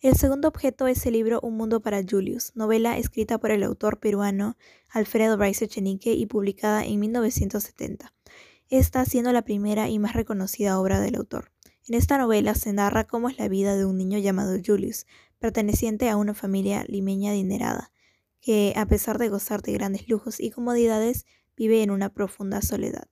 El segundo objeto es el libro Un mundo para Julius, novela escrita por el autor peruano Alfredo Bryce Echenique y publicada en 1970, esta siendo la primera y más reconocida obra del autor. En esta novela se narra cómo es la vida de un niño llamado Julius, perteneciente a una familia limeña adinerada, que a pesar de gozar de grandes lujos y comodidades, vive en una profunda soledad.